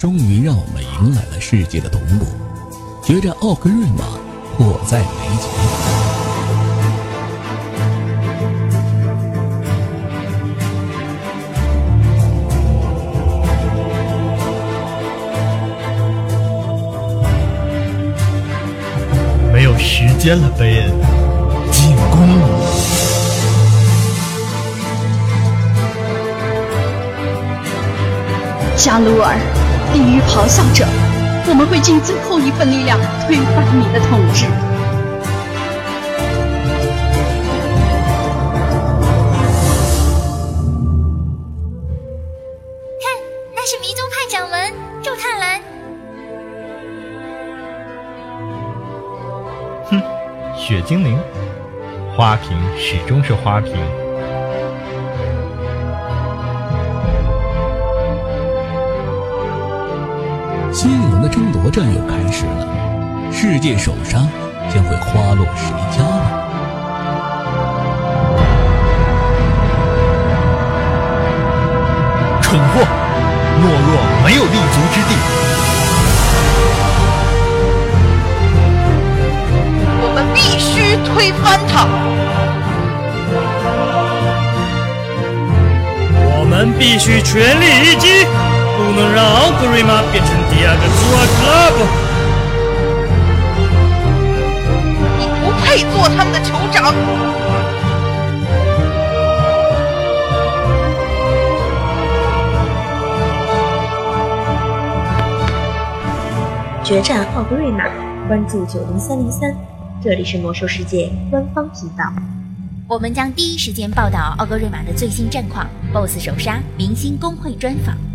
终于让我们迎来了世界的同步，决战奥格瑞玛迫在眉睫。没有时间了，贝恩，进攻！加鲁尔，地狱咆哮者，我们会尽最后一份力量推翻你的统治。看，那是迷踪派掌门周探兰。哼雪精灵，花瓶始终是花瓶。战又开始了，世界首杀将会花落谁家呢？蠢货，懦弱没有立足之地。我们必须推翻他！我们必须全力一击，不能让奥格瑞玛变成第二个祖尔克拉布。你不配做他们的酋长！决战奥格瑞玛，关注九零三零三。这里是魔兽世界官方频道，我们将第一时间报道奥格瑞玛的最新战况、BOSS 首杀、明星公会专访，更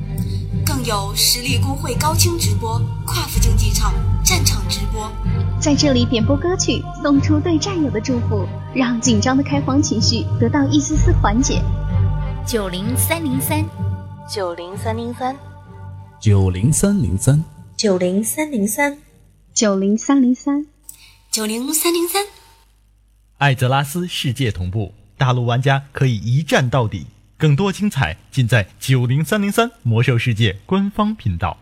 有实力工会高清直播、跨服竞技场战场直播。在这里点播歌曲，送出对战友的祝福，让紧张的开荒情绪得到一丝丝缓解。九零三零三，九零三零三，九零三零三，九零三零三，九零三零三。九零三零三，艾泽拉斯世界同步，大陆玩家可以一战到底。更多精彩尽在九零三零三魔兽世界官方频道。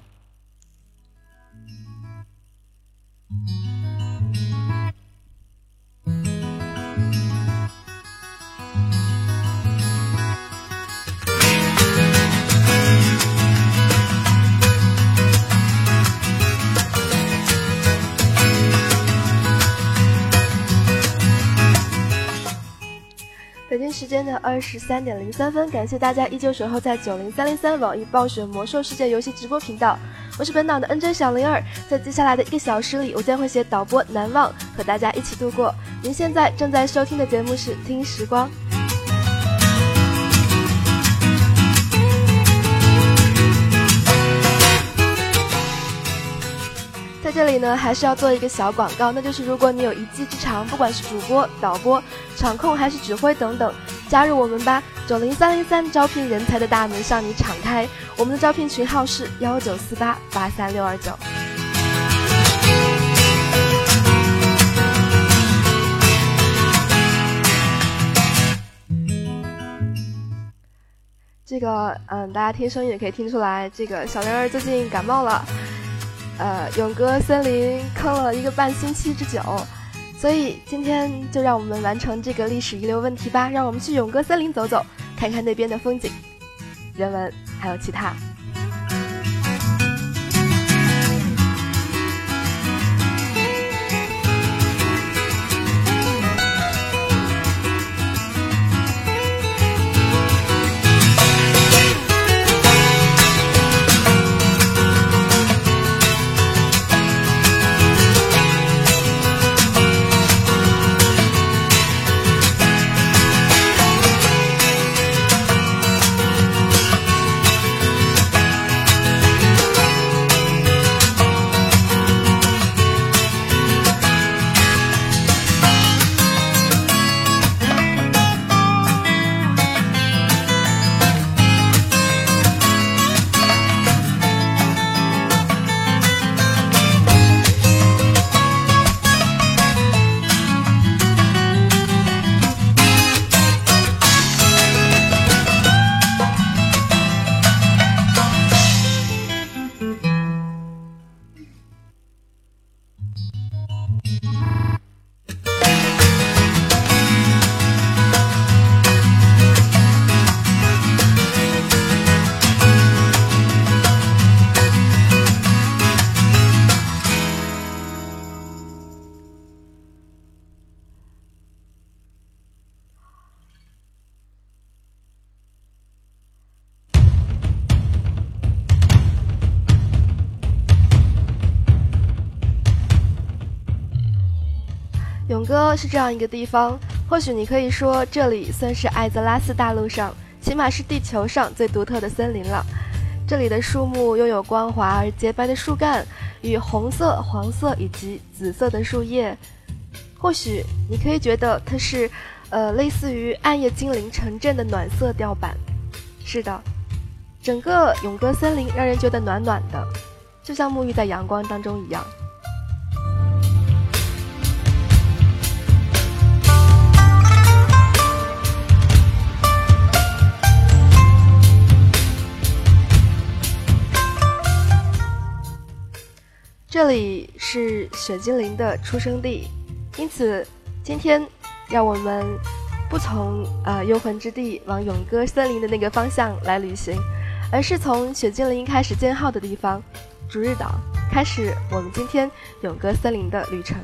北京时间的二十三点零三分，感谢大家依旧守候在九零三零三网易暴雪魔兽世界游戏直播频道，我是本档的 NJ 小灵儿，在接下来的一个小时里，我将会携导播难忘和大家一起度过。您现在正在收听的节目是听时光。这里呢，还是要做一个小广告，那就是如果你有一技之长，不管是主播、导播、场控还是指挥等等，加入我们吧！九零三零三招聘人才的大门向你敞开，我们的招聘群号是幺九四八八三六二九。这个，嗯，大家听声音也可以听出来，这个小灵儿最近感冒了。呃，勇哥森林坑了一个半星期之久，所以今天就让我们完成这个历史遗留问题吧。让我们去勇哥森林走走，看看那边的风景、人文，还有其他。这样一个地方，或许你可以说这里算是艾泽拉斯大陆上，起码是地球上最独特的森林了。这里的树木拥有光滑而洁白的树干，与红色、黄色以及紫色的树叶。或许你可以觉得它是，呃，类似于暗夜精灵城镇的暖色调版。是的，整个永歌森林让人觉得暖暖的，就像沐浴在阳光当中一样。这里是雪精灵的出生地，因此今天让我们不从呃幽魂之地往永歌森林的那个方向来旅行，而是从雪精灵开始建号的地方逐日岛开始我们今天永歌森林的旅程。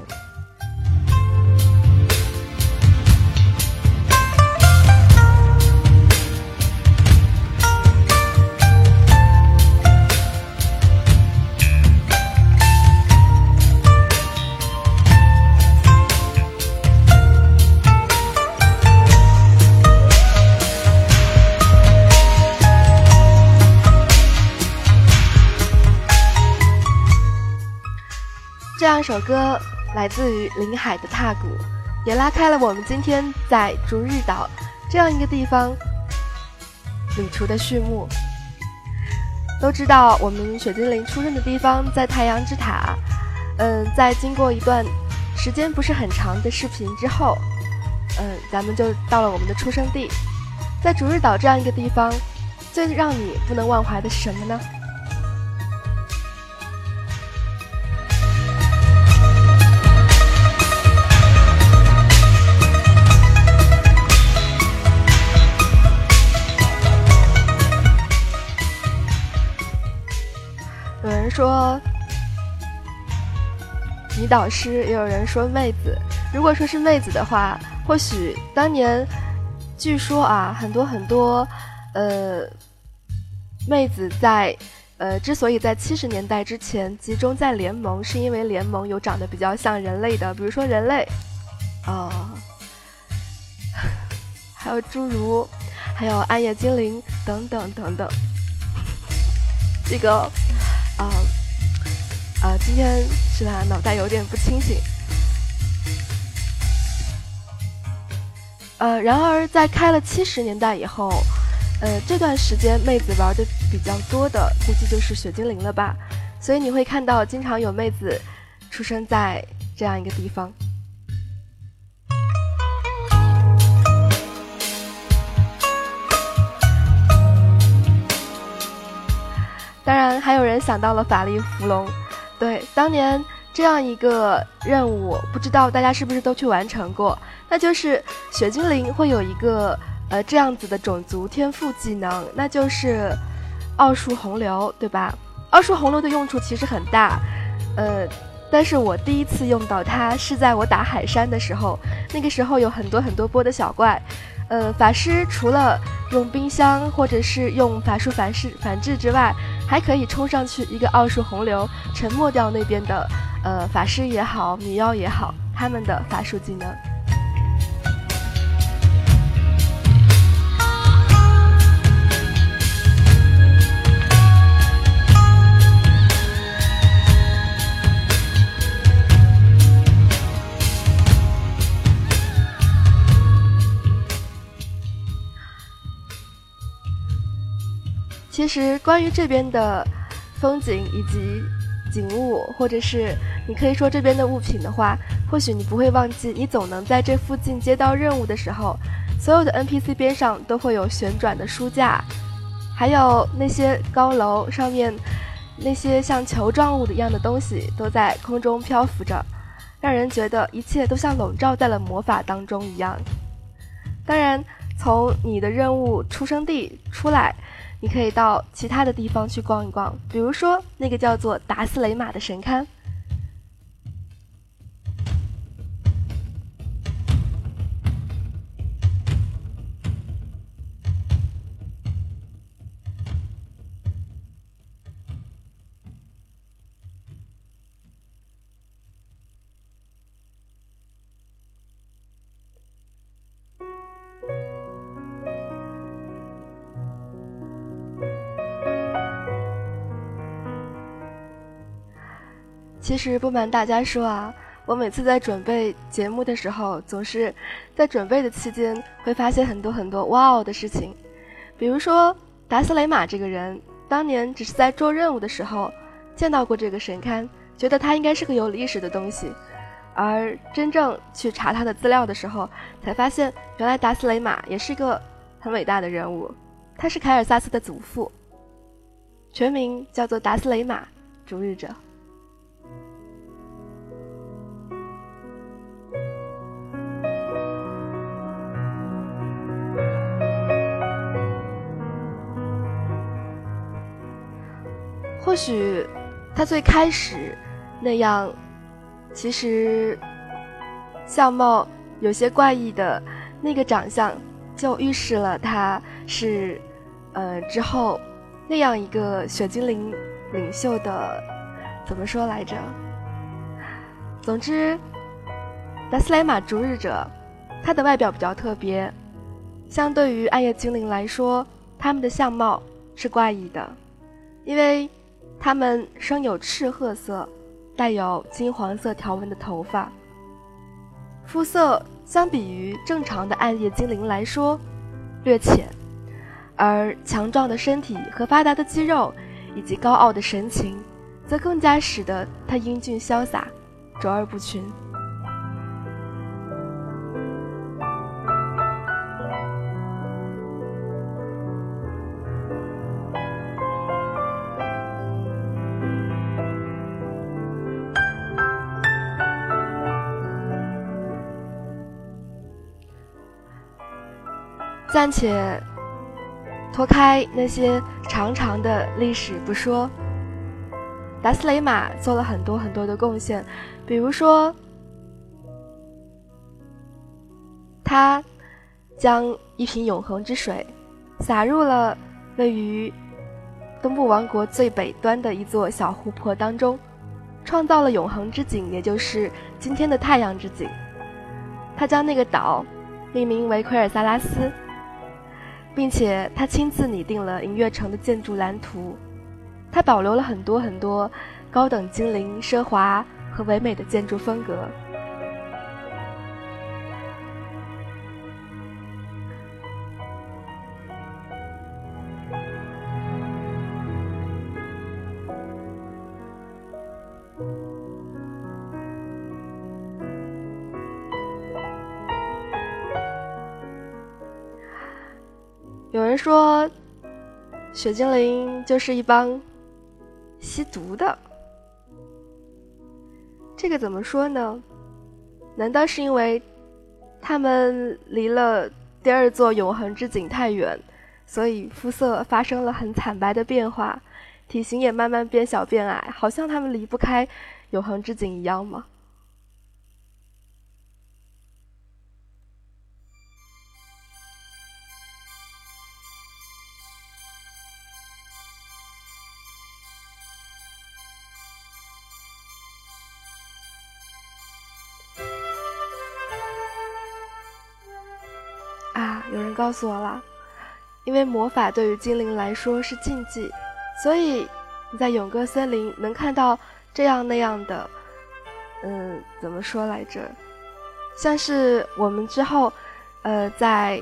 这首歌来自于林海的踏鼓，也拉开了我们今天在逐日岛这样一个地方旅途的序幕。都知道我们雪精灵出生的地方在太阳之塔，嗯，在经过一段时间不是很长的视频之后，嗯，咱们就到了我们的出生地，在逐日岛这样一个地方，最让你不能忘怀的是什么呢？说女导师，也有人说妹子。如果说是妹子的话，或许当年，据说啊，很多很多，呃，妹子在，呃，之所以在七十年代之前集中在联盟，是因为联盟有长得比较像人类的，比如说人类，啊，还有侏儒，还有暗夜精灵等等等等，这个。啊，啊，今天是吧？脑袋有点不清醒。呃，然而在开了七十年代以后，呃，这段时间妹子玩的比较多的，估计就是雪精灵了吧。所以你会看到，经常有妹子出生在这样一个地方。当然，还有人想到了法力伏龙。对，当年这样一个任务，不知道大家是不是都去完成过？那就是雪精灵会有一个呃这样子的种族天赋技能，那就是奥数洪流，对吧？奥数洪流的用处其实很大，呃，但是我第一次用到它是在我打海山的时候，那个时候有很多很多波的小怪。呃，法师除了用冰箱或者是用法术反噬反制之外，还可以冲上去一个奥数洪流，沉默掉那边的呃法师也好，女妖也好，他们的法术技能。其实，关于这边的风景以及景物，或者是你可以说这边的物品的话，或许你不会忘记，你总能在这附近接到任务的时候，所有的 NPC 边上都会有旋转的书架，还有那些高楼上面那些像球状物一样的东西都在空中漂浮着，让人觉得一切都像笼罩在了魔法当中一样。当然，从你的任务出生地出来。你可以到其他的地方去逛一逛，比如说那个叫做达斯雷马的神龛。其实不瞒大家说啊，我每次在准备节目的时候，总是在准备的期间会发现很多很多哇哦的事情。比如说达斯雷玛这个人，当年只是在做任务的时候见到过这个神龛，觉得他应该是个有历史的东西，而真正去查他的资料的时候，才发现原来达斯雷玛也是一个很伟大的人物，他是凯尔萨斯的祖父，全名叫做达斯雷玛逐日者。或许，他最开始那样，其实相貌有些怪异的那个长相，就预示了他是，呃，之后那样一个雪精灵领袖的，怎么说来着？总之，达斯莱玛逐日者，他的外表比较特别，相对于暗夜精灵来说，他们的相貌是怪异的，因为。他们生有赤褐色、带有金黄色条纹的头发，肤色相比于正常的暗夜精灵来说略浅，而强壮的身体和发达的肌肉以及高傲的神情，则更加使得他英俊潇洒、卓尔不群。暂且脱开那些长长的历史不说，达斯雷玛做了很多很多的贡献，比如说，他将一瓶永恒之水洒入了位于东部王国最北端的一座小湖泊当中，创造了永恒之井，也就是今天的太阳之井。他将那个岛命名为奎尔萨拉斯。并且他亲自拟定了银月城的建筑蓝图，他保留了很多很多高等精灵奢华和唯美的建筑风格。有人说，雪精灵就是一帮吸毒的。这个怎么说呢？难道是因为他们离了第二座永恒之井太远，所以肤色发生了很惨白的变化，体型也慢慢变小变矮，好像他们离不开永恒之井一样吗？告诉我了，因为魔法对于精灵来说是禁忌，所以你在永歌森林能看到这样那样的，嗯，怎么说来着？像是我们之后，呃，在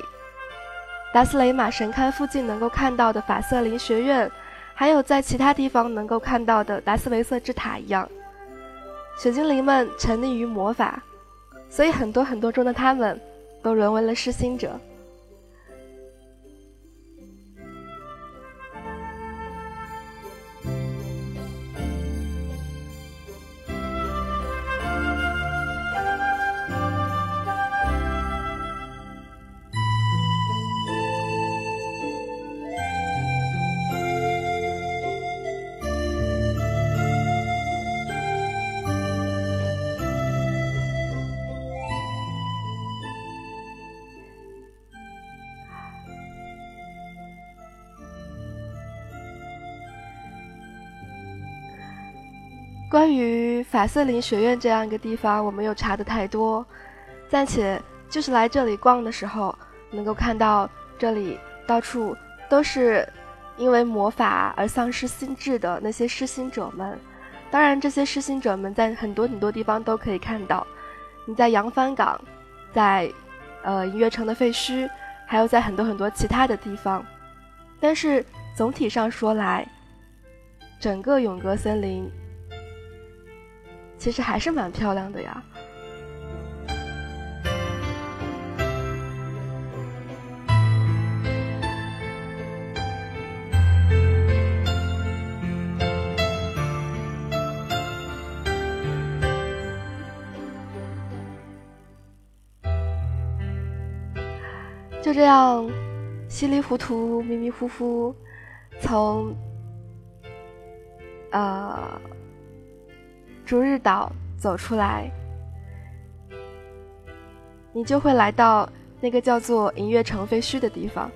达斯雷玛神龛附近能够看到的法瑟林学院，还有在其他地方能够看到的达斯维瑟之塔一样，雪精灵们沉溺于魔法，所以很多很多中的他们都沦为了失心者。关于法瑟林学院这样一个地方，我没有查的太多，暂且就是来这里逛的时候，能够看到这里到处都是因为魔法而丧失心智的那些失心者们，当然，这些失心者们在很多很多地方都可以看到。你在扬帆港，在呃银月城的废墟，还有在很多很多其他的地方。但是总体上说来，整个永格森林其实还是蛮漂亮的呀。就这样，稀里糊涂、迷迷糊糊，从呃逐日岛走出来，你就会来到那个叫做银月城废墟的地方。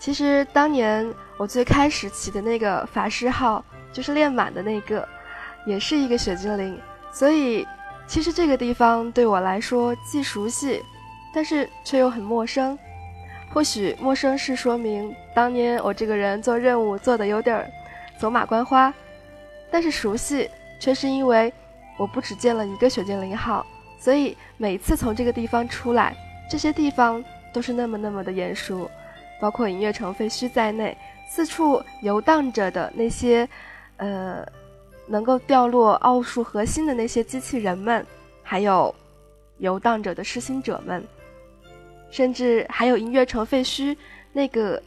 其实当年我最开始骑的那个法师号，就是练满的那个，也是一个雪精灵。所以，其实这个地方对我来说既熟悉，但是却又很陌生。或许陌生是说明当年我这个人做任务做的有点儿走马观花，但是熟悉却是因为我不只见了一个雪精灵号，所以每次从这个地方出来，这些地方都是那么那么的眼熟。包括银月城废墟在内，四处游荡着的那些，呃，能够掉落奥数核心的那些机器人们，还有游荡着的失心者们，甚至还有银月城废墟那个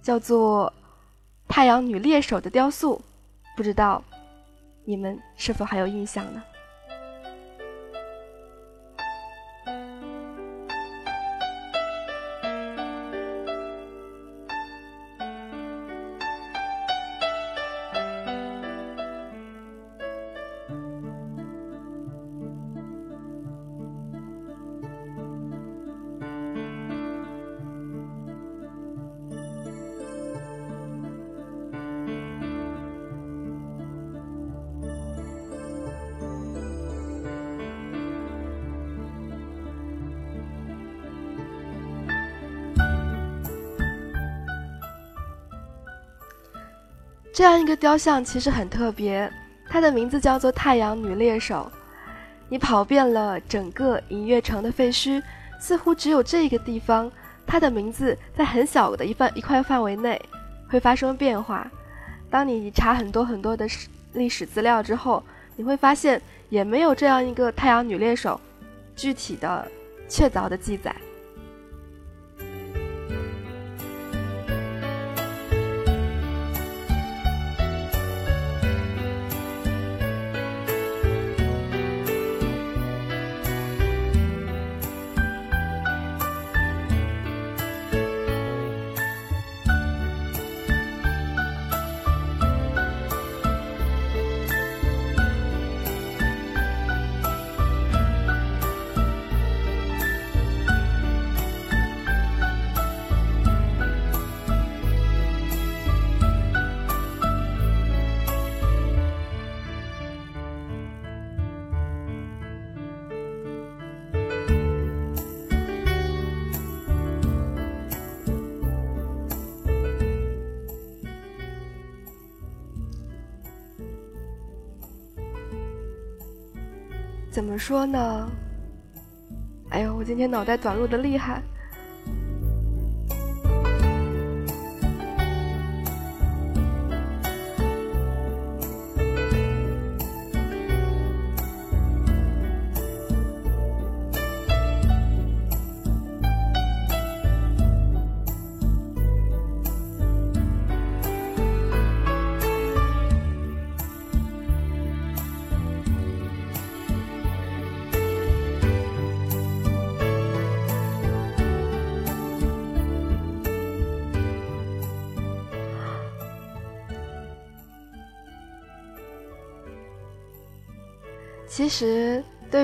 叫做太阳女猎手的雕塑，不知道你们是否还有印象呢？这样一个雕像其实很特别，它的名字叫做太阳女猎手。你跑遍了整个银月城的废墟，似乎只有这一个地方，它的名字在很小的一范一块范围内会发生变化。当你查很多很多的史历史资料之后，你会发现也没有这样一个太阳女猎手具体的确凿的记载。怎么说呢？哎呦，我今天脑袋短路的厉害。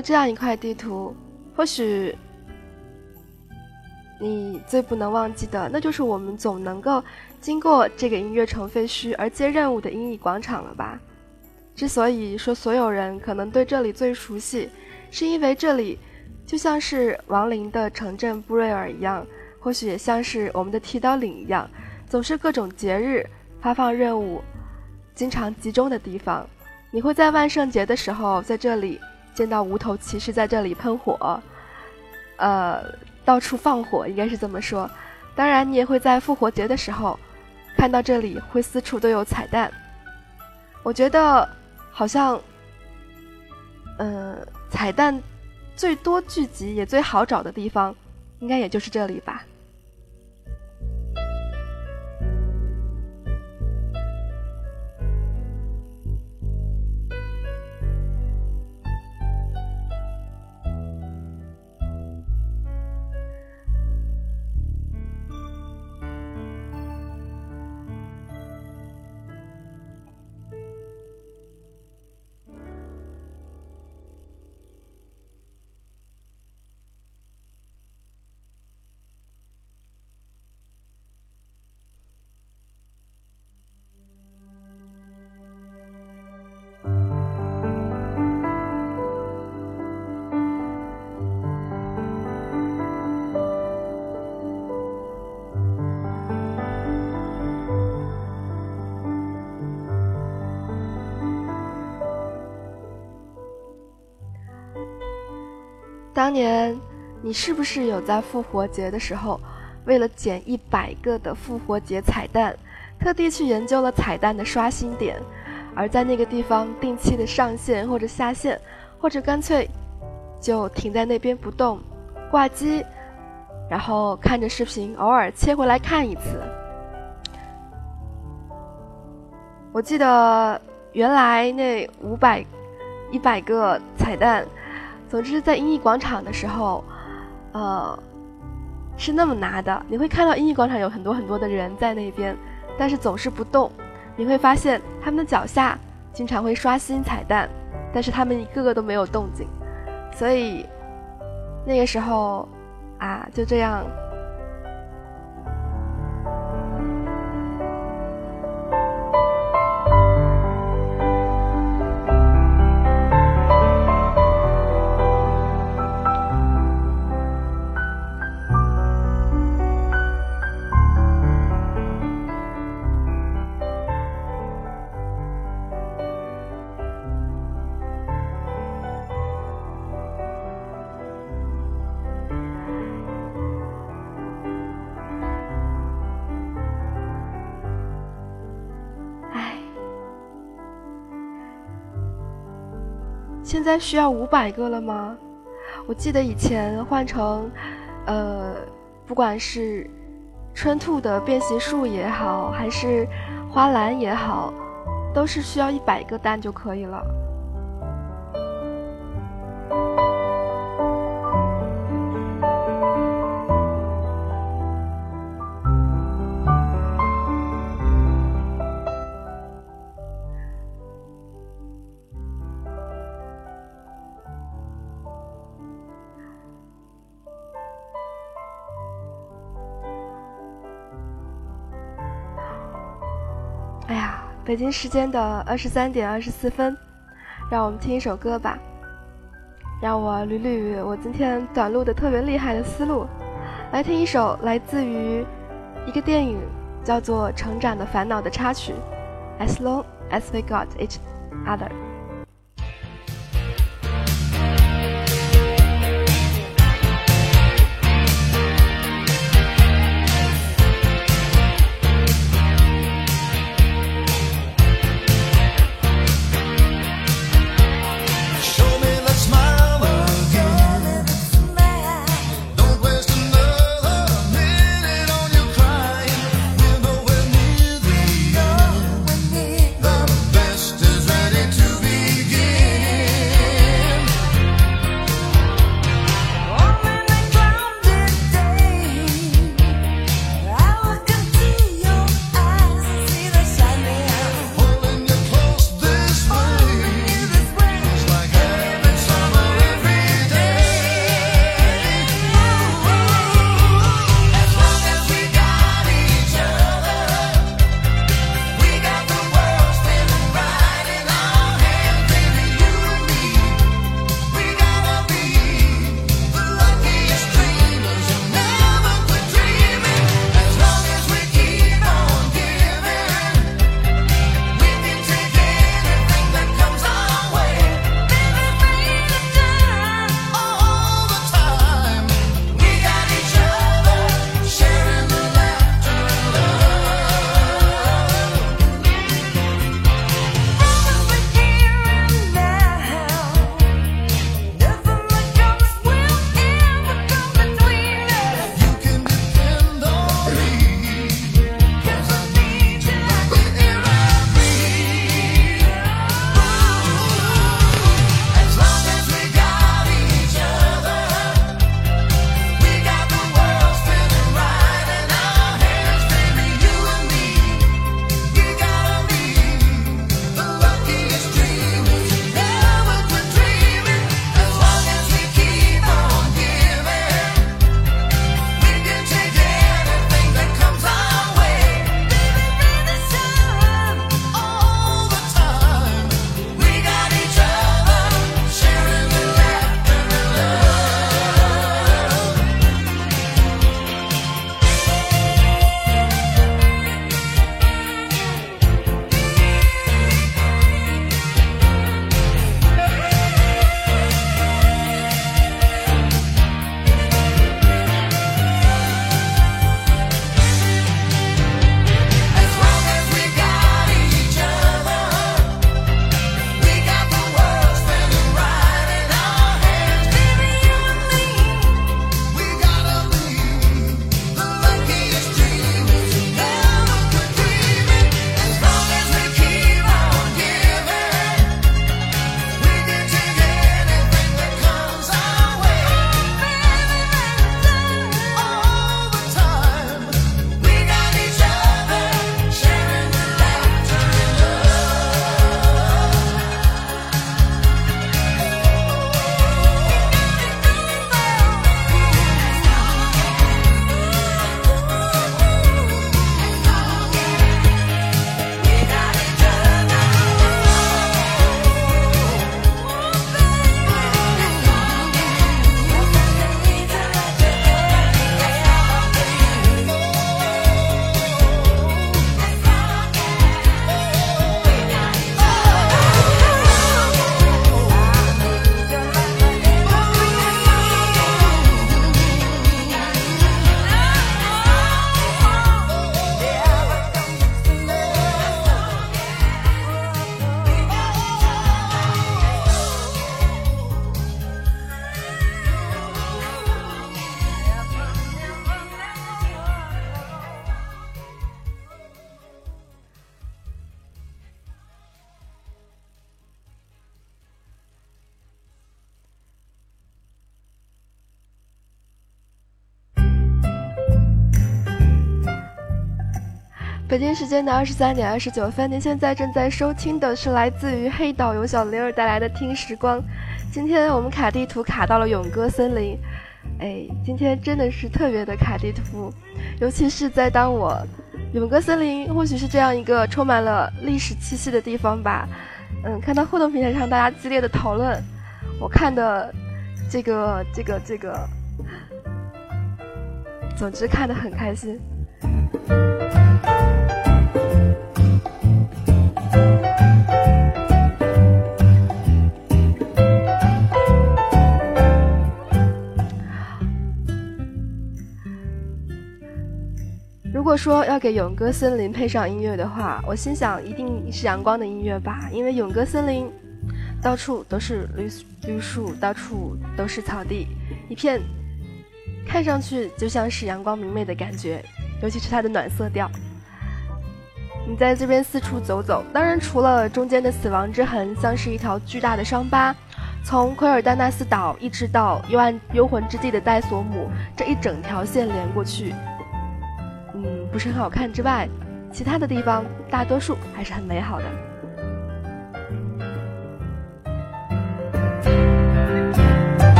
这样一块地图，或许你最不能忘记的，那就是我们总能够经过这个音乐城废墟而接任务的英艺广场了吧？之所以说所有人可能对这里最熟悉，是因为这里就像是亡灵的城镇布瑞尔一样，或许也像是我们的剃刀岭一样，总是各种节日发放任务经常集中的地方。你会在万圣节的时候在这里见到无头骑士在这里喷火，呃。到处放火，应该是这么说。当然，你也会在复活节的时候看到这里会四处都有彩蛋。我觉得好像，嗯，彩蛋最多聚集也最好找的地方，应该也就是这里吧。当年，你是不是有在复活节的时候，为了捡一百个的复活节彩蛋，特地去研究了彩蛋的刷新点，而在那个地方定期的上线或者下线，或者干脆就停在那边不动，挂机，然后看着视频，偶尔切回来看一次。我记得原来那五百、一百个彩蛋。总之，在音译广场的时候，呃，是那么拿的。你会看到音译广场有很多很多的人在那边，但是总是不动。你会发现他们的脚下经常会刷新彩蛋，但是他们一个个都没有动静。所以那个时候，啊，就这样。现在需要五百个了吗？我记得以前换成，呃，不管是春兔的变形术也好，还是花篮也好，都是需要一百个蛋就可以了。北京时间的二十三点二十四分，让我们听一首歌吧。让我捋捋我今天短路的特别厉害的思路，来听一首来自于一个电影叫做《成长的烦恼》的插曲《As Long As We Got Each Other》。北京时间的二十三点二十九分，您现在正在收听的是来自于黑岛由小玲儿带来的《听时光》。今天我们卡地图卡到了永歌森林，哎，今天真的是特别的卡地图，尤其是在当我永歌森林或许是这样一个充满了历史气息的地方吧。嗯，看到互动平台上大家激烈的讨论，我看的这个这个这个，总之看得很开心。如果说要给勇歌森林配上音乐的话，我心想一定是阳光的音乐吧，因为勇歌森林到处都是绿绿树，到处都是草地，一片看上去就像是阳光明媚的感觉，尤其是它的暖色调。你在这边四处走走，当然除了中间的死亡之痕，像是一条巨大的伤疤，从奎尔丹纳斯岛一直到幽暗幽魂之地的戴索姆这一整条线连过去。嗯，不是很好看之外，其他的地方大多数还是很美好的。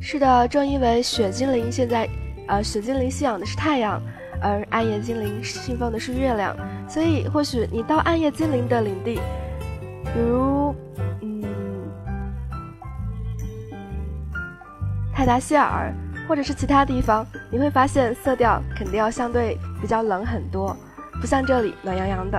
是的，正因为雪精灵现在。呃，雪精灵信仰的是太阳，而暗夜精灵信奉的是月亮，所以或许你到暗夜精灵的领地，比如，嗯，泰达希尔，或者是其他地方，你会发现色调肯定要相对比较冷很多，不像这里暖洋洋的。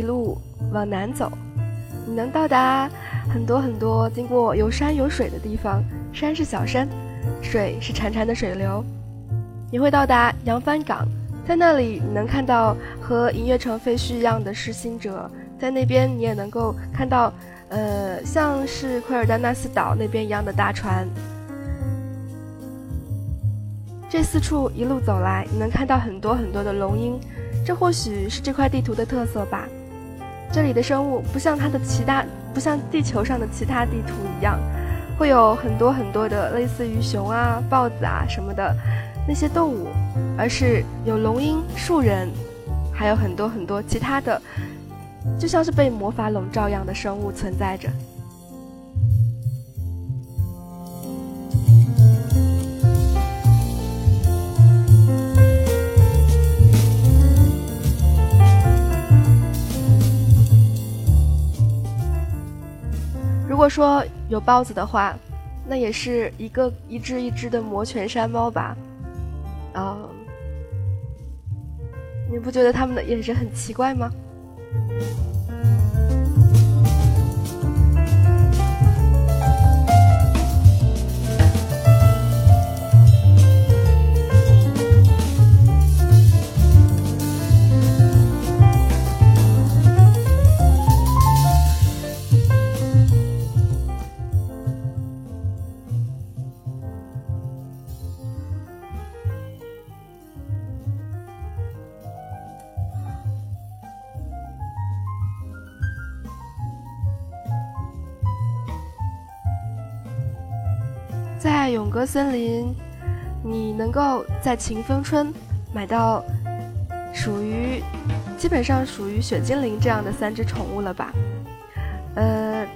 一路往南走，你能到达很多很多经过有山有水的地方。山是小山，水是潺潺的水流。你会到达扬帆港，在那里你能看到和银月城废墟一样的失心者，在那边你也能够看到，呃，像是奎尔丹纳斯岛那边一样的大船。这四处一路走来，你能看到很多很多的龙鹰，这或许是这块地图的特色吧。这里的生物不像它的其他，不像地球上的其他地图一样，会有很多很多的类似于熊啊、豹子啊什么的那些动物，而是有龙鹰、树人，还有很多很多其他的，就像是被魔法笼罩一样的生物存在着。说有豹子的话，那也是一个一只一只的魔拳山猫吧？啊，你不觉得他们的眼神很奇怪吗？歌森林，你能够在晴风春买到属于基本上属于雪精灵这样的三只宠物了吧？呃，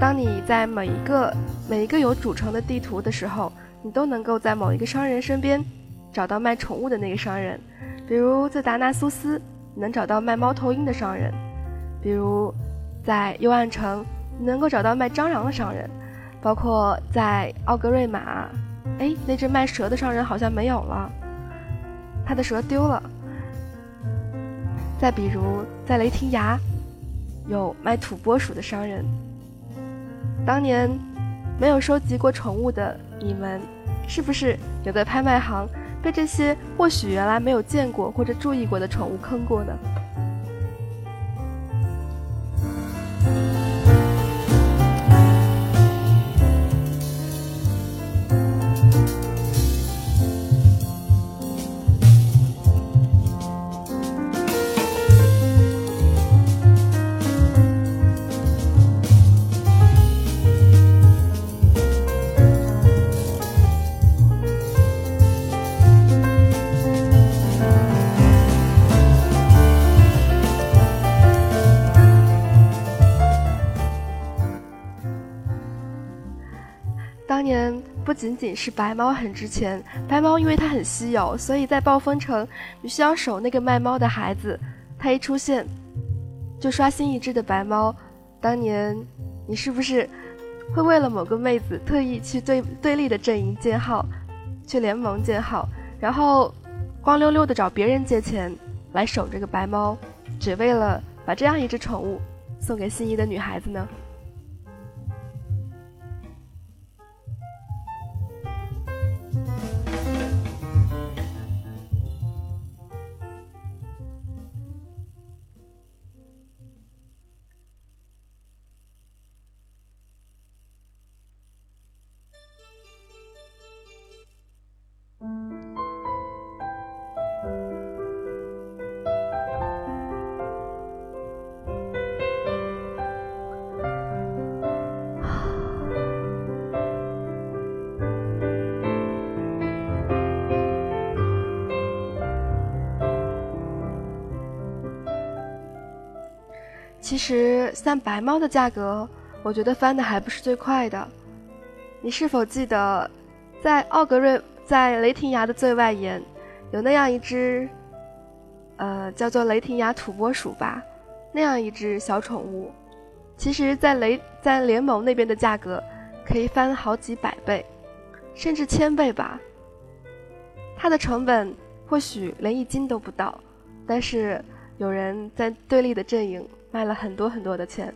当你在每一个每一个有主城的地图的时候，你都能够在某一个商人身边找到卖宠物的那个商人，比如在达纳苏斯能找到卖猫头鹰的商人，比如在幽暗城能够找到卖蟑螂的商人，包括在奥格瑞玛，哎，那只卖蛇的商人好像没有了，他的蛇丢了。再比如在雷霆崖。有卖土拨鼠的商人。当年没有收集过宠物的你们，是不是有在拍卖行被这些或许原来没有见过或者注意过的宠物坑过呢？仅仅是白猫很值钱，白猫因为它很稀有，所以在暴风城你需要守那个卖猫的孩子，他一出现就刷新一只的白猫。当年你是不是会为了某个妹子特意去对对立的阵营建号，去联盟建号，然后光溜溜的找别人借钱来守这个白猫，只为了把这样一只宠物送给心仪的女孩子呢？其实，像白猫的价格，我觉得翻的还不是最快的。你是否记得，在奥格瑞，在雷霆崖的最外沿，有那样一只，呃，叫做雷霆崖土拨鼠吧？那样一只小宠物，其实，在雷在联盟那边的价格，可以翻好几百倍，甚至千倍吧。它的成本或许连一斤都不到，但是有人在对立的阵营。卖了很多很多的钱。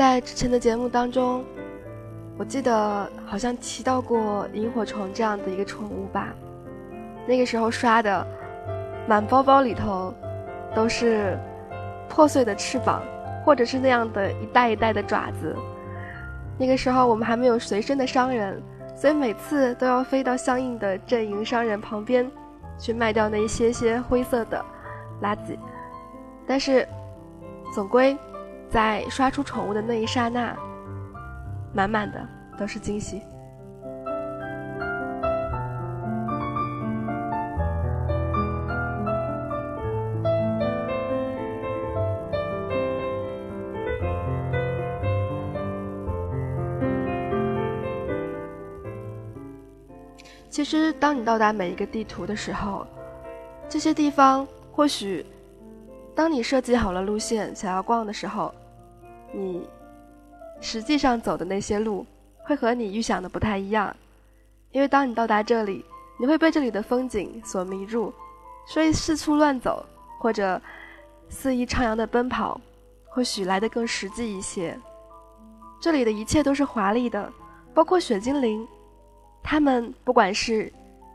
在之前的节目当中，我记得好像提到过萤火虫这样的一个宠物吧。那个时候刷的，满包包里头都是破碎的翅膀，或者是那样的一袋一袋的爪子。那个时候我们还没有随身的商人，所以每次都要飞到相应的阵营商人旁边，去卖掉那一些些灰色的垃圾。但是，总归。在刷出宠物的那一刹那，满满的都是惊喜。其实，当你到达每一个地图的时候，这些地方或许，当你设计好了路线想要逛的时候。你实际上走的那些路，会和你预想的不太一样，因为当你到达这里，你会被这里的风景所迷住，所以四处乱走或者肆意徜徉的奔跑，或许来得更实际一些。这里的一切都是华丽的，包括雪精灵，他们不管是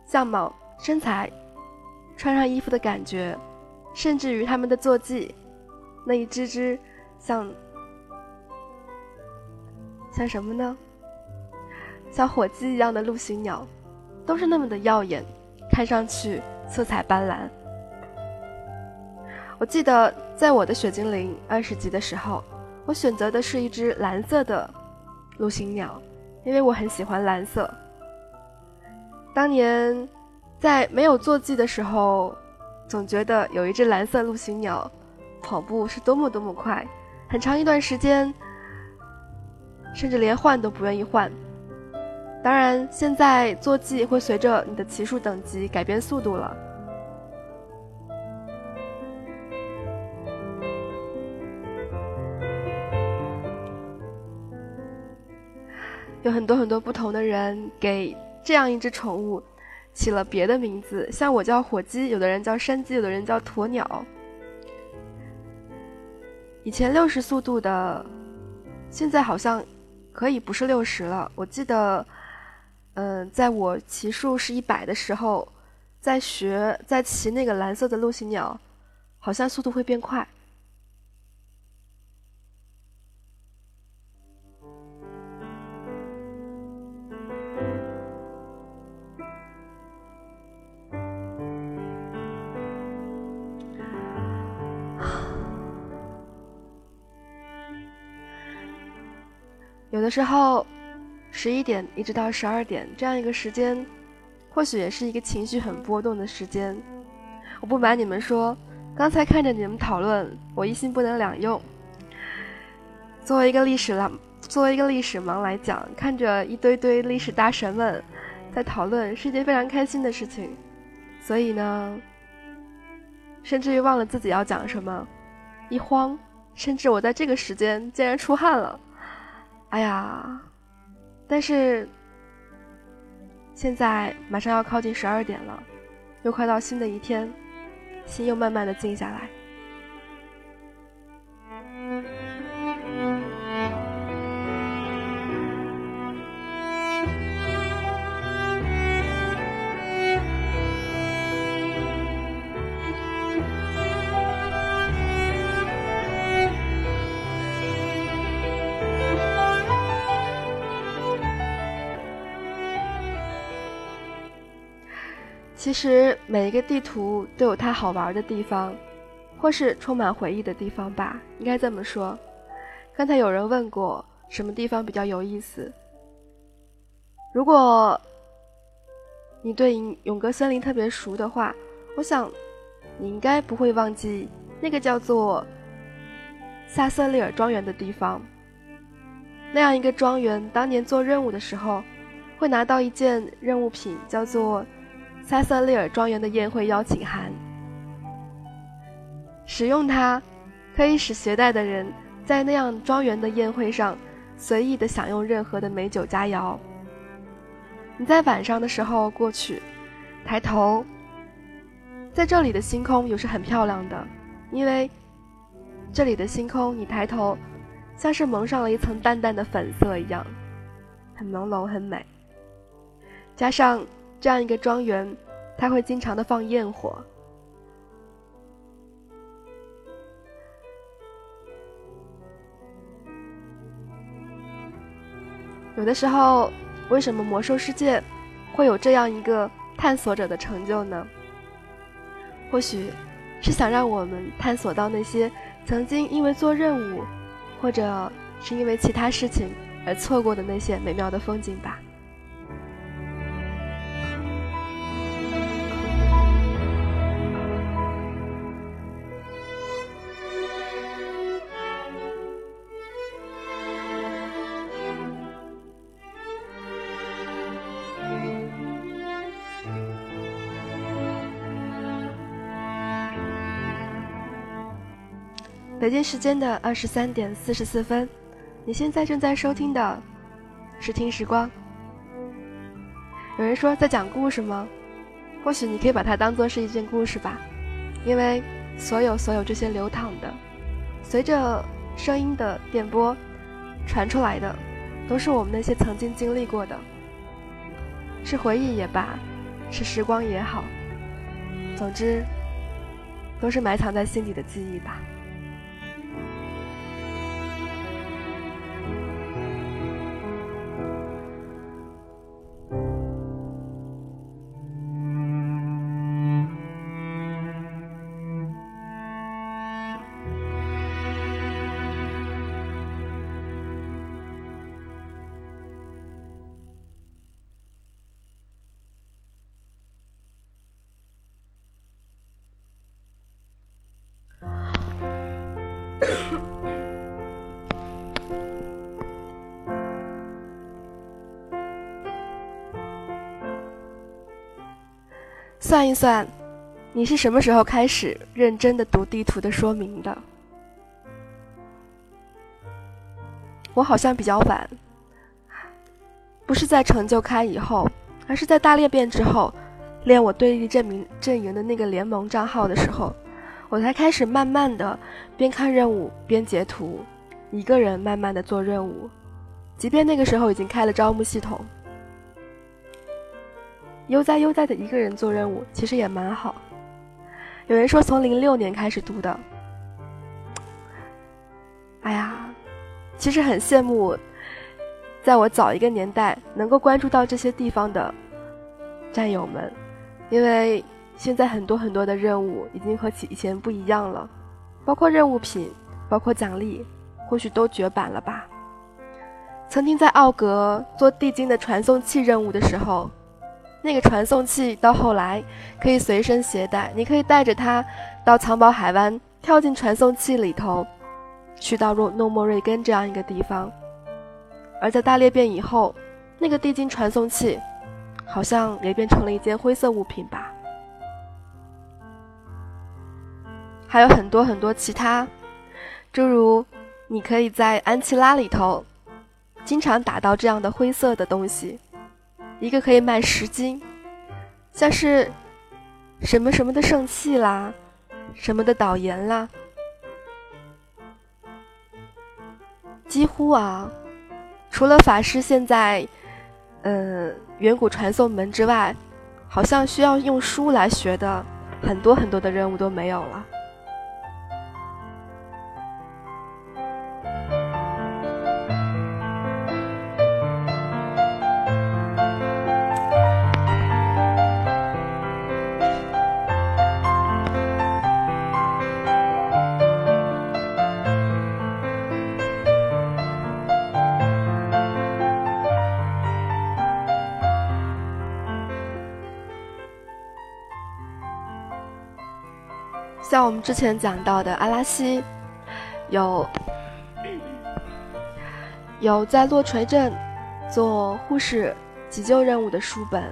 相貌、身材、穿上衣服的感觉，甚至于他们的坐骑，那一只只像像什么呢？像火鸡一样的陆行鸟，都是那么的耀眼，看上去色彩斑斓。我记得在我的雪精灵二十级的时候，我选择的是一只蓝色的陆行鸟，因为我很喜欢蓝色。当年在没有坐骑的时候，总觉得有一只蓝色陆行鸟跑步是多么多么快，很长一段时间，甚至连换都不愿意换。当然，现在坐骑会随着你的骑术等级改变速度了。有很多很多不同的人给这样一只宠物起了别的名字，像我叫火鸡，有的人叫山鸡，有的人叫鸵鸟。以前六十速度的，现在好像可以不是六十了。我记得，嗯，在我骑数是一百的时候，在学在骑那个蓝色的陆行鸟，好像速度会变快。的时候，十一点一直到十二点这样一个时间，或许也是一个情绪很波动的时间。我不瞒你们说，刚才看着你们讨论，我一心不能两用。作为一个历史了，作为一个历史盲来讲，看着一堆堆历史大神们在讨论，是一件非常开心的事情。所以呢，甚至于忘了自己要讲什么，一慌，甚至我在这个时间竟然出汗了。哎呀，但是现在马上要靠近十二点了，又快到新的一天，心又慢慢的静下来。其实每一个地图都有它好玩的地方，或是充满回忆的地方吧，应该这么说。刚才有人问过什么地方比较有意思。如果你对永歌森林特别熟的话，我想你应该不会忘记那个叫做萨瑟利尔庄园的地方。那样一个庄园，当年做任务的时候，会拿到一件任务品，叫做。塞瑟利尔庄园的宴会邀请函，使用它，可以使携带的人在那样庄园的宴会上随意的享用任何的美酒佳肴。你在晚上的时候过去，抬头，在这里的星空也是很漂亮的，因为这里的星空，你抬头，像是蒙上了一层淡淡的粉色一样，很朦胧，很美，加上。这样一个庄园，他会经常的放焰火。有的时候，为什么魔兽世界会有这样一个探索者的成就呢？或许是想让我们探索到那些曾经因为做任务，或者是因为其他事情而错过的那些美妙的风景吧。北京时间的二十三点四十四分，你现在正在收听的是《听时光》。有人说在讲故事吗？或许你可以把它当做是一件故事吧，因为所有所有这些流淌的，随着声音的电波，传出来的，都是我们那些曾经经历过的，是回忆也罢，是时光也好，总之，都是埋藏在心底的记忆吧。算一算，你是什么时候开始认真的读地图的说明的？我好像比较晚，不是在成就开以后，而是在大裂变之后，练我对立阵营阵营的那个联盟账号的时候，我才开始慢慢的边看任务边截图，一个人慢慢的做任务，即便那个时候已经开了招募系统。悠哉悠哉的一个人做任务，其实也蛮好。有人说从零六年开始读的，哎呀，其实很羡慕，在我早一个年代能够关注到这些地方的战友们，因为现在很多很多的任务已经和以前不一样了，包括任务品，包括奖励，或许都绝版了吧。曾经在奥格做地精的传送器任务的时候。那个传送器到后来可以随身携带，你可以带着它到藏宝海湾，跳进传送器里头，去到诺诺莫瑞根这样一个地方。而在大裂变以后，那个地精传送器好像也变成了一件灰色物品吧。还有很多很多其他，诸如你可以在安琪拉里头经常打到这样的灰色的东西。一个可以卖十斤，像是什么什么的圣器啦，什么的导言啦，几乎啊，除了法师现在，嗯，远古传送门之外，好像需要用书来学的很多很多的任务都没有了。我们之前讲到的阿拉西，有有在落锤镇做护士急救任务的书本，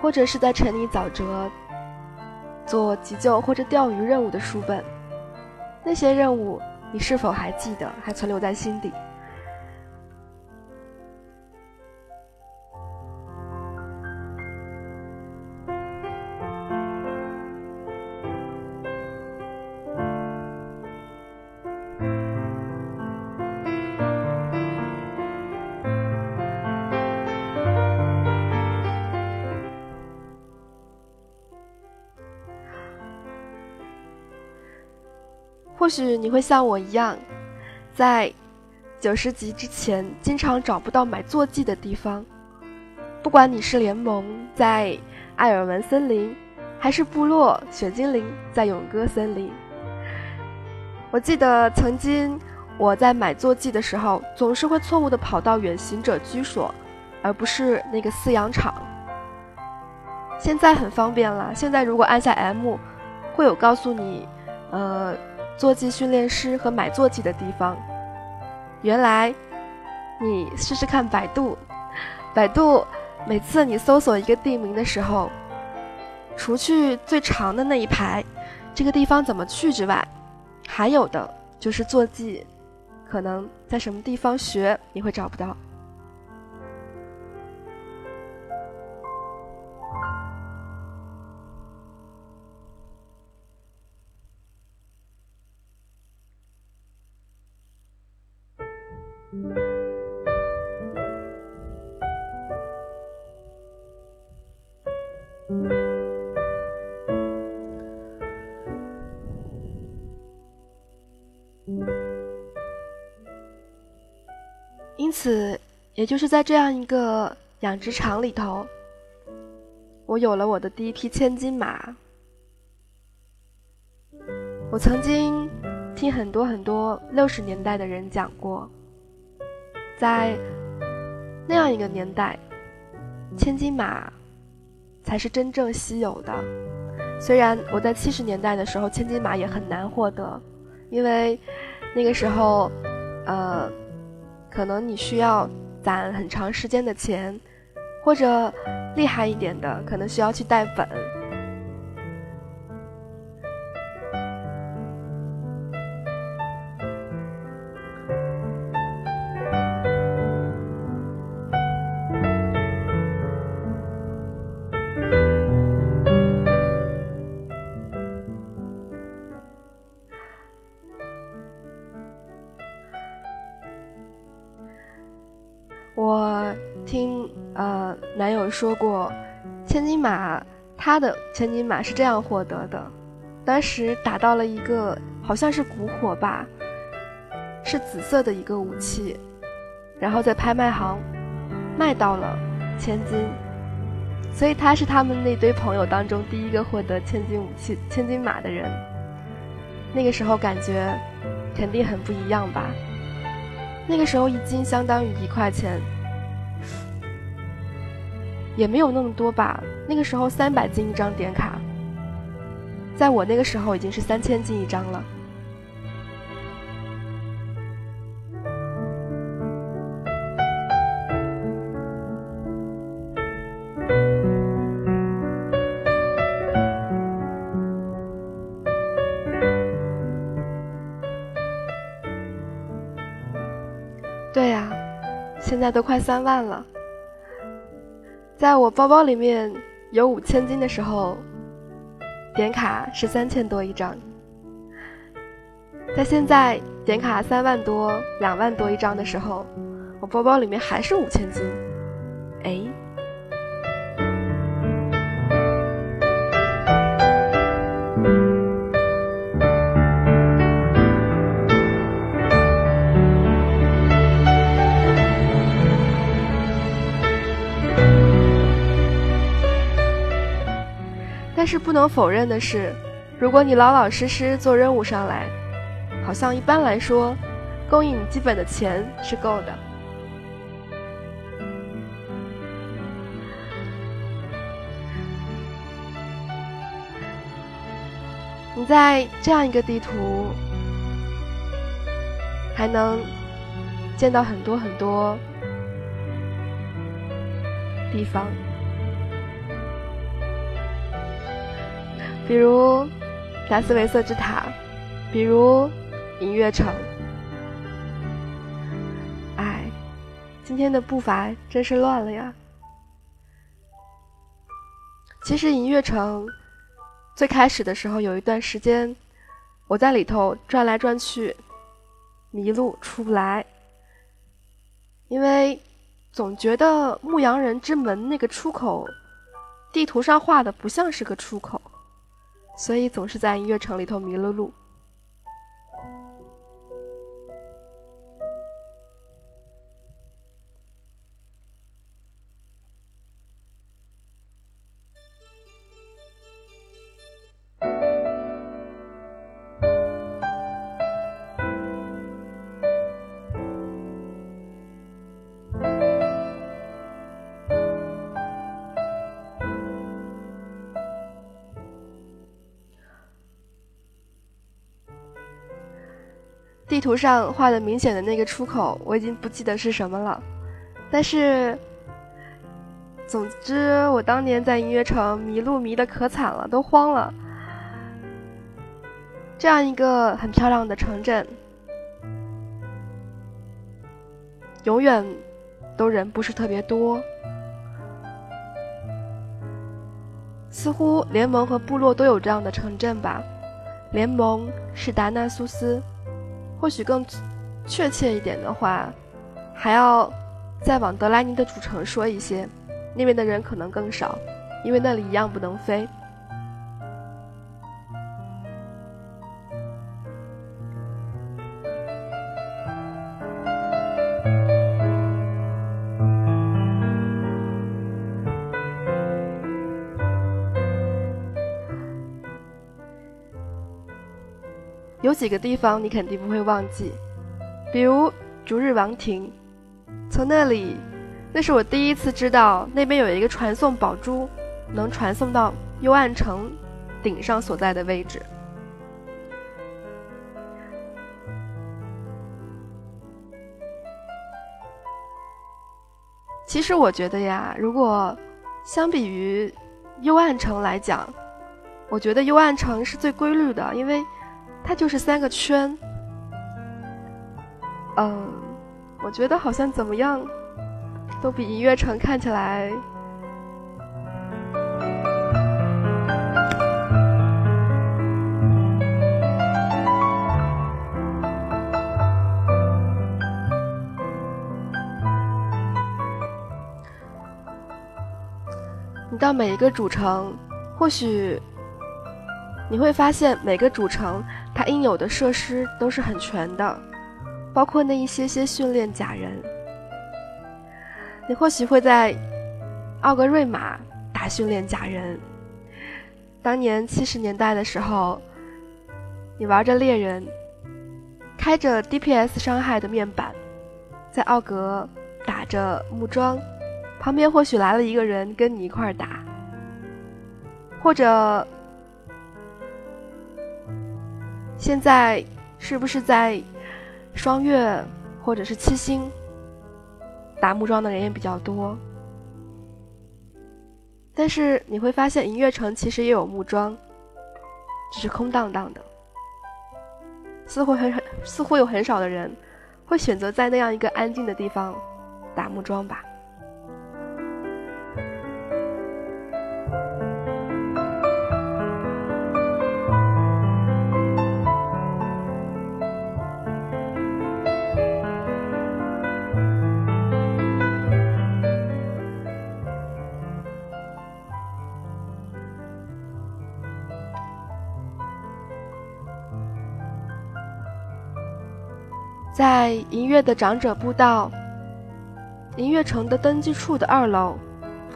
或者是在城里沼泽做急救或者钓鱼任务的书本，那些任务你是否还记得，还存留在心底？或许你会像我一样，在九十级之前经常找不到买坐骑的地方。不管你是联盟在艾尔文森林，还是部落雪精灵在永歌森林，我记得曾经我在买坐骑的时候，总是会错误的跑到远行者居所，而不是那个饲养场。现在很方便了，现在如果按下 M，会有告诉你，呃。坐骑训练师和买坐骑的地方，原来你试试看百度，百度每次你搜索一个地名的时候，除去最长的那一排，这个地方怎么去之外，还有的就是坐骑，可能在什么地方学你会找不到。就是在这样一个养殖场里头，我有了我的第一匹千金马。我曾经听很多很多六十年代的人讲过，在那样一个年代，千金马才是真正稀有的。虽然我在七十年代的时候，千金马也很难获得，因为那个时候，呃。可能你需要攒很长时间的钱，或者厉害一点的，可能需要去带粉呃，男友。说过，千金马，他的千金马是这样获得的：当时打到了一个好像是古火吧，是紫色的一个武器，然后在拍卖行卖到了千金，所以他是他们那堆朋友当中第一个获得千金武器、千金马的人。那个时候感觉肯定很不一样吧？那个时候一斤相当于一块钱。也没有那么多吧，那个时候三百金一张点卡，在我那个时候已经是三千金一张了。对呀，现在都快三万了。在我包包里面有五千金的时候，点卡是三千多一张。在现在点卡三万多、两万多一张的时候，我包包里面还是五千金。哎。但是不能否认的是，如果你老老实实做任务上来，好像一般来说，供应你基本的钱是够的。你在这样一个地图，还能见到很多很多地方。比如达斯维瑟之塔，比如银月城。哎，今天的步伐真是乱了呀！其实银月城最开始的时候有一段时间，我在里头转来转去，迷路出不来，因为总觉得牧羊人之门那个出口，地图上画的不像是个出口。所以总是在音乐城里头迷了路。地图上画的明显的那个出口，我已经不记得是什么了。但是，总之，我当年在音乐城迷路迷的可惨了，都慌了。这样一个很漂亮的城镇，永远都人不是特别多。似乎联盟和部落都有这样的城镇吧？联盟是达纳苏斯。或许更确切一点的话，还要再往德莱尼的主城说一些，那边的人可能更少，因为那里一样不能飞。有几个地方你肯定不会忘记，比如逐日王庭，从那里，那是我第一次知道那边有一个传送宝珠，能传送到幽暗城顶上所在的位置。其实我觉得呀，如果相比于幽暗城来讲，我觉得幽暗城是最规律的，因为它就是三个圈。嗯，我觉得好像怎么样，都比银月城看起来。你到每一个主城，或许你会发现每个主城它应有的设施都是很全的，包括那一些些训练假人。你或许会在奥格瑞玛打训练假人。当年七十年代的时候，你玩着猎人，开着 DPS 伤害的面板，在奥格打着木桩。旁边或许来了一个人跟你一块儿打，或者现在是不是在双月或者是七星打木桩的人也比较多？但是你会发现银月城其实也有木桩，只是空荡荡的，似乎很很似乎有很少的人会选择在那样一个安静的地方打木桩吧。在银月的长者步道，银月城的登记处的二楼，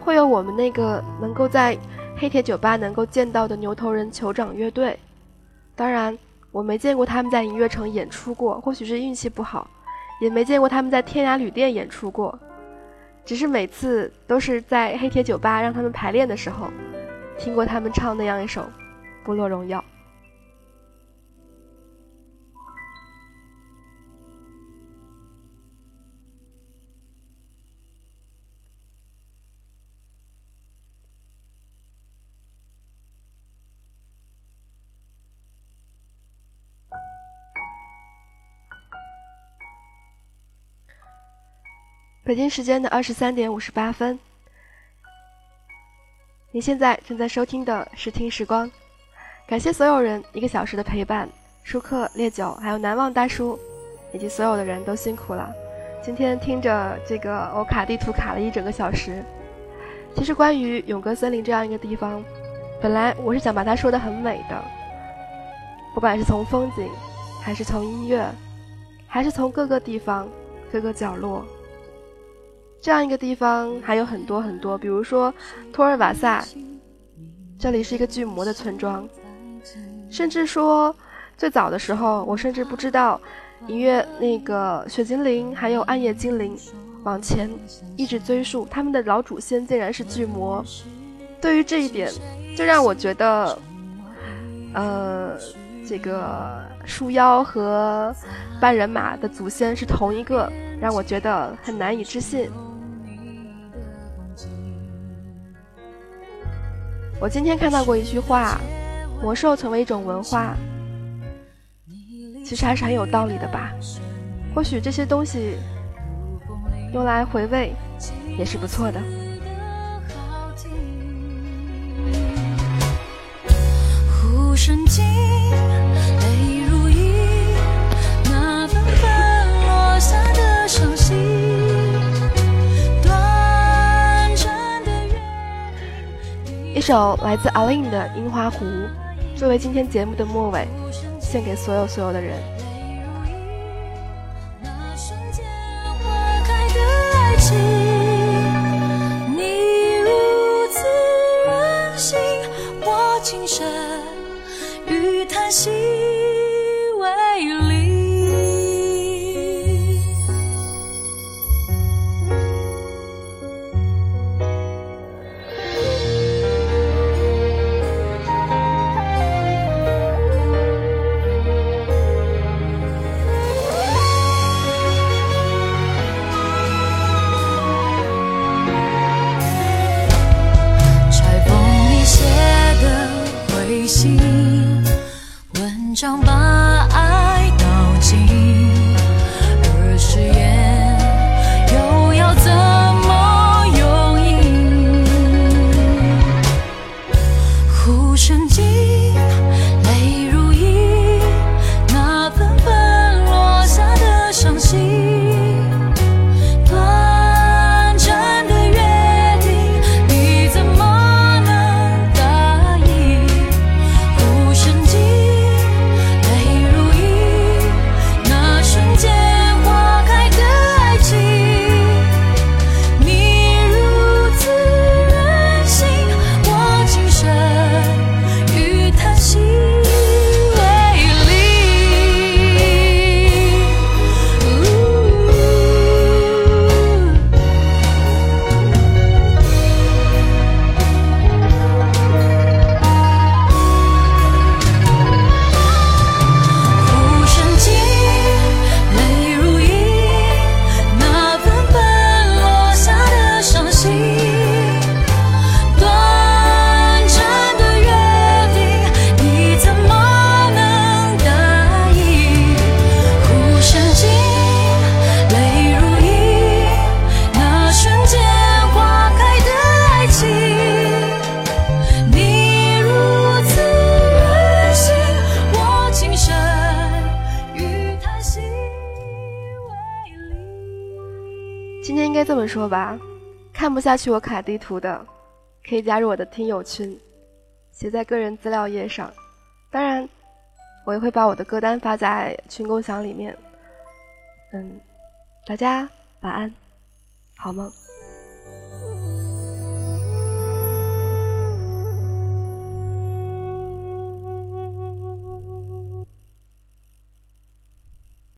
会有我们那个能够在黑铁酒吧能够见到的牛头人酋长乐队。当然，我没见过他们在银月城演出过，或许是运气不好，也没见过他们在天涯旅店演出过。只是每次都是在黑铁酒吧让他们排练的时候，听过他们唱那样一首《部落荣耀》。北京时间的二十三点五十八分，您现在正在收听的是《听时光》，感谢所有人一个小时的陪伴，舒克、烈酒还有难忘大叔，以及所有的人都辛苦了。今天听着这个我卡地图卡了一整个小时。其实关于永歌森林这样一个地方，本来我是想把它说的很美的，不管是从风景，还是从音乐，还是从各个地方、各个角落。这样一个地方还有很多很多，比如说托尔瓦萨，这里是一个巨魔的村庄，甚至说最早的时候，我甚至不知道隐月那个雪精灵还有暗夜精灵，往前一直追溯，他们的老祖先竟然是巨魔。对于这一点，就让我觉得，呃，这个树妖和半人马的祖先是同一个，让我觉得很难以置信。我今天看到过一句话：“魔兽成为一种文化，其实还是很有道理的吧？或许这些东西用来回味也是不错的。”首来自阿令的《樱花湖》，作为今天节目的末尾，献给所有所有的人。你如此任性，我情深与叹息。去我卡地图的可以加入我的听友群写在个人资料页上。当然我也会把我的歌单发在群共享里面。嗯大家晚安好梦。